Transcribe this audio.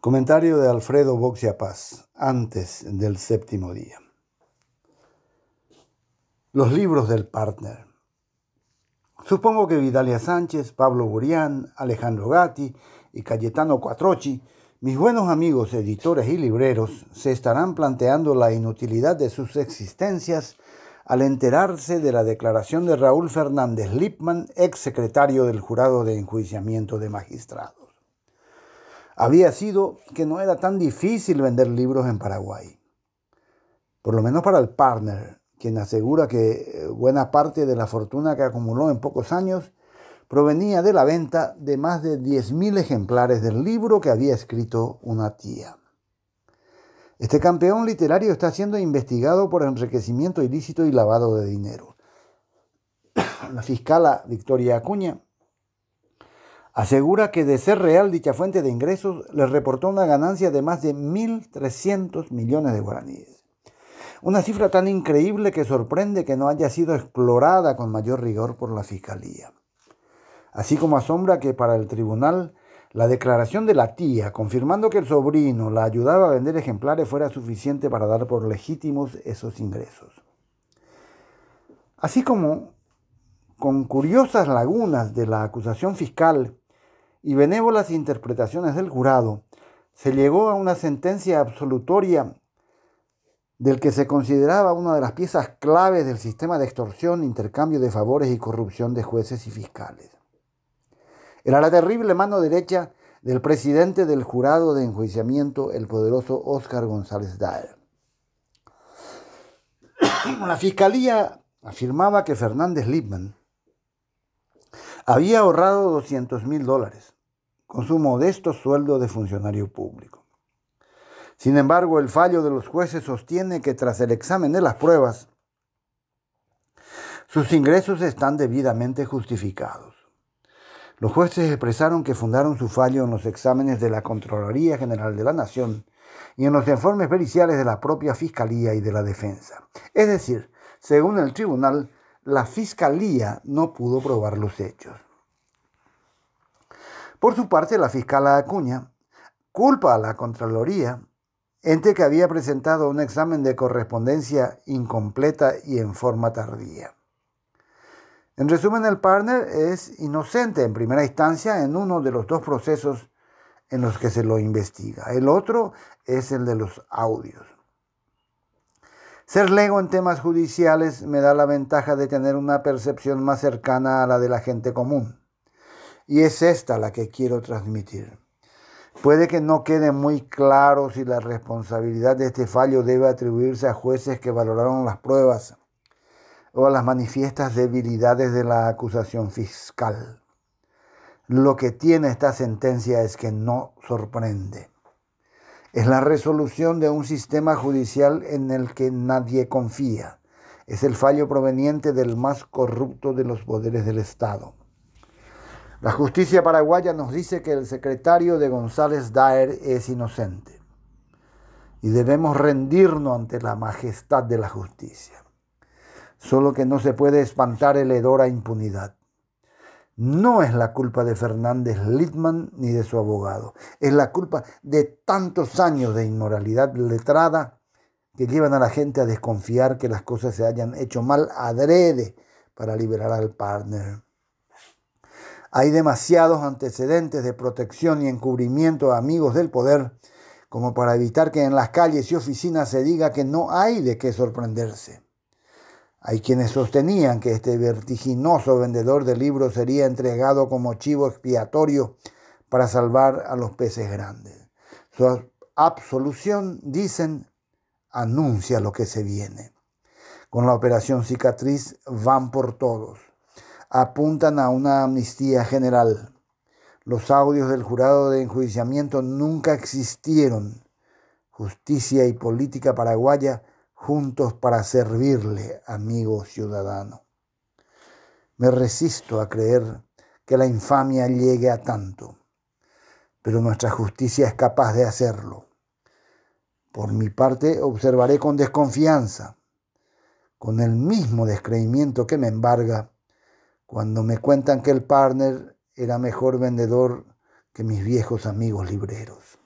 Comentario de Alfredo Boxia Paz, antes del séptimo día. Los libros del partner. Supongo que Vidalia Sánchez, Pablo Burián, Alejandro Gatti y Cayetano Cuatrochi, mis buenos amigos editores y libreros, se estarán planteando la inutilidad de sus existencias al enterarse de la declaración de Raúl Fernández Lipman, ex secretario del Jurado de Enjuiciamiento de Magistrados había sido que no era tan difícil vender libros en Paraguay. Por lo menos para el partner, quien asegura que eh, buena parte de la fortuna que acumuló en pocos años provenía de la venta de más de 10.000 ejemplares del libro que había escrito una tía. Este campeón literario está siendo investigado por enriquecimiento ilícito y lavado de dinero. La fiscala Victoria Acuña asegura que de ser real dicha fuente de ingresos le reportó una ganancia de más de 1.300 millones de guaraníes. Una cifra tan increíble que sorprende que no haya sido explorada con mayor rigor por la Fiscalía. Así como asombra que para el tribunal la declaración de la tía, confirmando que el sobrino la ayudaba a vender ejemplares, fuera suficiente para dar por legítimos esos ingresos. Así como, con curiosas lagunas de la acusación fiscal y benévolas interpretaciones del jurado, se llegó a una sentencia absolutoria del que se consideraba una de las piezas claves del sistema de extorsión, intercambio de favores y corrupción de jueces y fiscales. Era la terrible mano derecha del presidente del jurado de enjuiciamiento, el poderoso Óscar González Daer. La fiscalía afirmaba que Fernández Lipman había ahorrado 200 mil dólares con su modesto sueldo de funcionario público. Sin embargo, el fallo de los jueces sostiene que tras el examen de las pruebas, sus ingresos están debidamente justificados. Los jueces expresaron que fundaron su fallo en los exámenes de la Contraloría General de la Nación y en los informes periciales de la propia Fiscalía y de la Defensa. Es decir, según el tribunal, la Fiscalía no pudo probar los hechos. Por su parte, la fiscal Acuña culpa a la Contraloría, ente que había presentado un examen de correspondencia incompleta y en forma tardía. En resumen, el partner es inocente en primera instancia en uno de los dos procesos en los que se lo investiga. El otro es el de los audios. Ser lego en temas judiciales me da la ventaja de tener una percepción más cercana a la de la gente común. Y es esta la que quiero transmitir. Puede que no quede muy claro si la responsabilidad de este fallo debe atribuirse a jueces que valoraron las pruebas o a las manifiestas debilidades de la acusación fiscal. Lo que tiene esta sentencia es que no sorprende. Es la resolución de un sistema judicial en el que nadie confía. Es el fallo proveniente del más corrupto de los poderes del Estado. La justicia paraguaya nos dice que el secretario de González Daer es inocente y debemos rendirnos ante la majestad de la justicia. Solo que no se puede espantar el hedor a impunidad. No es la culpa de Fernández Littman ni de su abogado. Es la culpa de tantos años de inmoralidad letrada que llevan a la gente a desconfiar que las cosas se hayan hecho mal adrede para liberar al partner. Hay demasiados antecedentes de protección y encubrimiento a amigos del poder como para evitar que en las calles y oficinas se diga que no hay de qué sorprenderse. Hay quienes sostenían que este vertiginoso vendedor de libros sería entregado como chivo expiatorio para salvar a los peces grandes. Su absolución, dicen, anuncia lo que se viene. Con la operación cicatriz van por todos apuntan a una amnistía general. Los audios del jurado de enjuiciamiento nunca existieron. Justicia y política paraguaya juntos para servirle, amigo ciudadano. Me resisto a creer que la infamia llegue a tanto, pero nuestra justicia es capaz de hacerlo. Por mi parte, observaré con desconfianza, con el mismo descreimiento que me embarga, cuando me cuentan que el partner era mejor vendedor que mis viejos amigos libreros.